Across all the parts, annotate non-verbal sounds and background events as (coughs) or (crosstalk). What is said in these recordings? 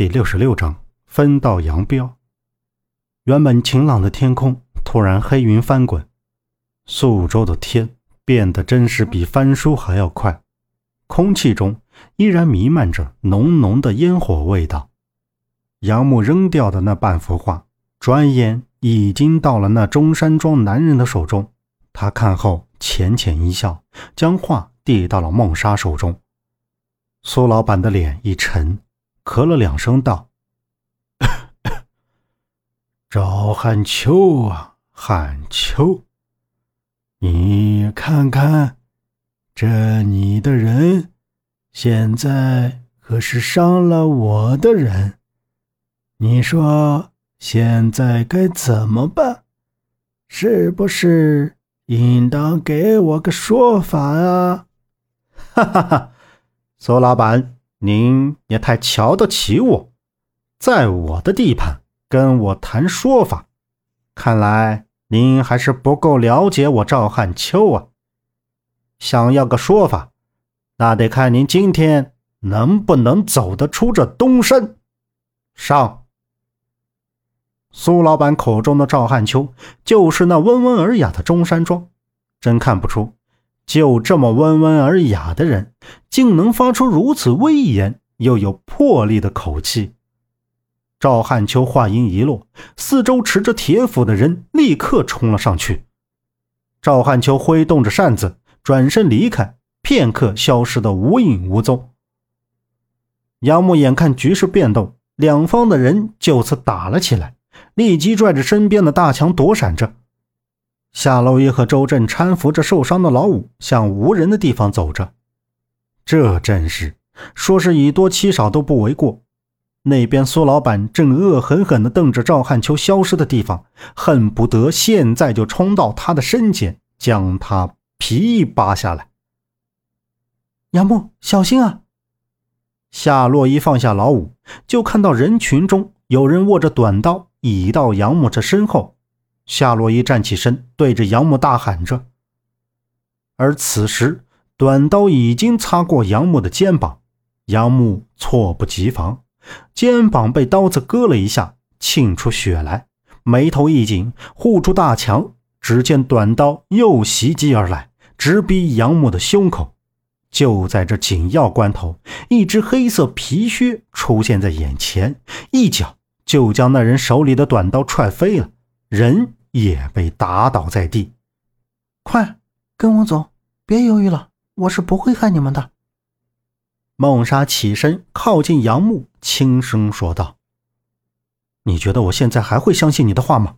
第六十六章分道扬镳。原本晴朗的天空突然黑云翻滚，宿州的天变得真是比翻书还要快。空气中依然弥漫着浓浓的烟火味道。杨木扔掉的那半幅画，转眼已经到了那中山装男人的手中。他看后浅浅一笑，将画递到了孟莎手中。苏老板的脸一沉。咳了两声，道：“ (coughs) 赵汉秋啊，汉秋，你看看，这你的人，现在可是伤了我的人。你说现在该怎么办？是不是应当给我个说法啊？” (laughs) 哈哈哈，苏老板。您也太瞧得起我，在我的地盘跟我谈说法，看来您还是不够了解我赵汉秋啊。想要个说法，那得看您今天能不能走得出这东山。上。苏老板口中的赵汉秋，就是那温文尔雅的中山装，真看不出。就这么温文尔雅的人，竟能发出如此威严又有魄力的口气。赵汉秋话音一落，四周持着铁斧的人立刻冲了上去。赵汉秋挥动着扇子，转身离开，片刻消失的无影无踪。杨木眼看局势变动，两方的人就此打了起来，立即拽着身边的大强躲闪着。夏洛伊和周震搀扶着受伤的老五向无人的地方走着，这阵势说是以多欺少都不为过。那边苏老板正恶狠狠地瞪着赵汉秋消失的地方，恨不得现在就冲到他的身前，将他皮扒下来。杨木，小心啊！夏洛伊放下老五，就看到人群中有人握着短刀倚到杨木这身后。夏洛伊站起身，对着杨木大喊着。而此时，短刀已经擦过杨木的肩膀，杨木措不及防，肩膀被刀子割了一下，沁出血来，眉头一紧，护住大墙。只见短刀又袭击而来，直逼杨木的胸口。就在这紧要关头，一只黑色皮靴出现在眼前，一脚就将那人手里的短刀踹飞了，人。也被打倒在地。快跟我走，别犹豫了，我是不会害你们的。孟莎起身靠近杨木，轻声说道：“你觉得我现在还会相信你的话吗？”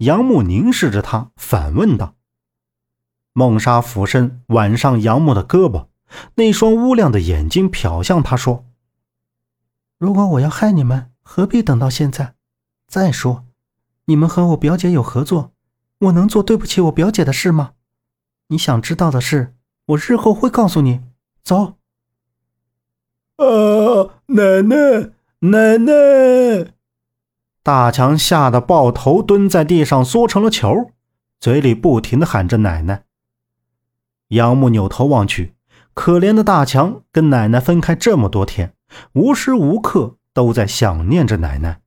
杨木凝视着他，反问道。孟莎俯身挽上杨木的胳膊，那双乌亮的眼睛瞟向他说：“如果我要害你们，何必等到现在？再说……”你们和我表姐有合作，我能做对不起我表姐的事吗？你想知道的事，我日后会告诉你。走。啊，奶奶，奶奶！大强吓得抱头蹲在地上，缩成了球，嘴里不停的喊着奶奶。杨木扭头望去，可怜的大强跟奶奶分开这么多天，无时无刻都在想念着奶奶。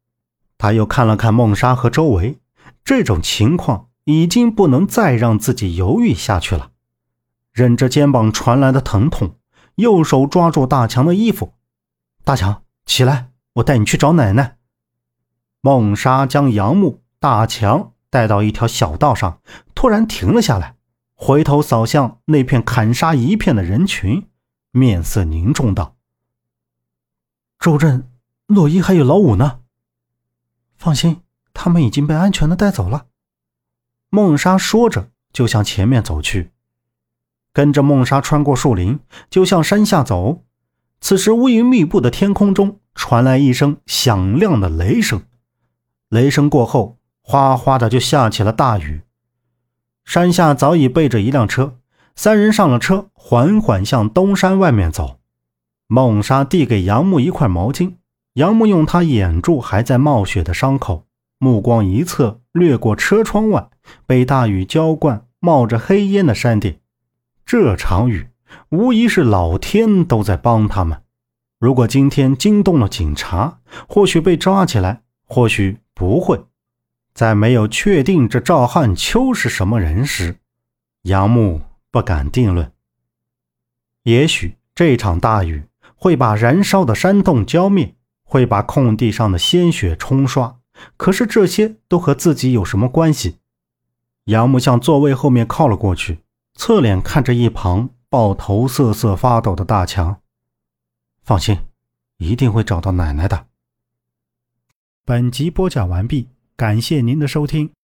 他又看了看孟莎和周围，这种情况已经不能再让自己犹豫下去了。忍着肩膀传来的疼痛，右手抓住大强的衣服：“大强，起来，我带你去找奶奶。”孟莎将杨木、大强带到一条小道上，突然停了下来，回头扫向那片砍杀一片的人群，面色凝重道：“周震、洛伊还有老五呢。”放心，他们已经被安全的带走了。梦莎说着，就向前面走去，跟着梦莎穿过树林，就向山下走。此时，乌云密布的天空中传来一声响亮的雷声，雷声过后，哗哗的就下起了大雨。山下早已备着一辆车，三人上了车，缓缓向东山外面走。梦莎递给杨木一块毛巾。杨木用他掩住还在冒血的伤口，目光一侧，掠过车窗外被大雨浇灌、冒着黑烟的山顶。这场雨无疑是老天都在帮他们。如果今天惊动了警察，或许被抓起来，或许不会。在没有确定这赵汉秋是什么人时，杨木不敢定论。也许这场大雨会把燃烧的山洞浇灭，会把空地上的鲜血冲刷，可是这些都和自己有什么关系？杨木向座位后面靠了过去，侧脸看着一旁抱头瑟瑟发抖的大强。放心，一定会找到奶奶的。本集播讲完毕，感谢您的收听。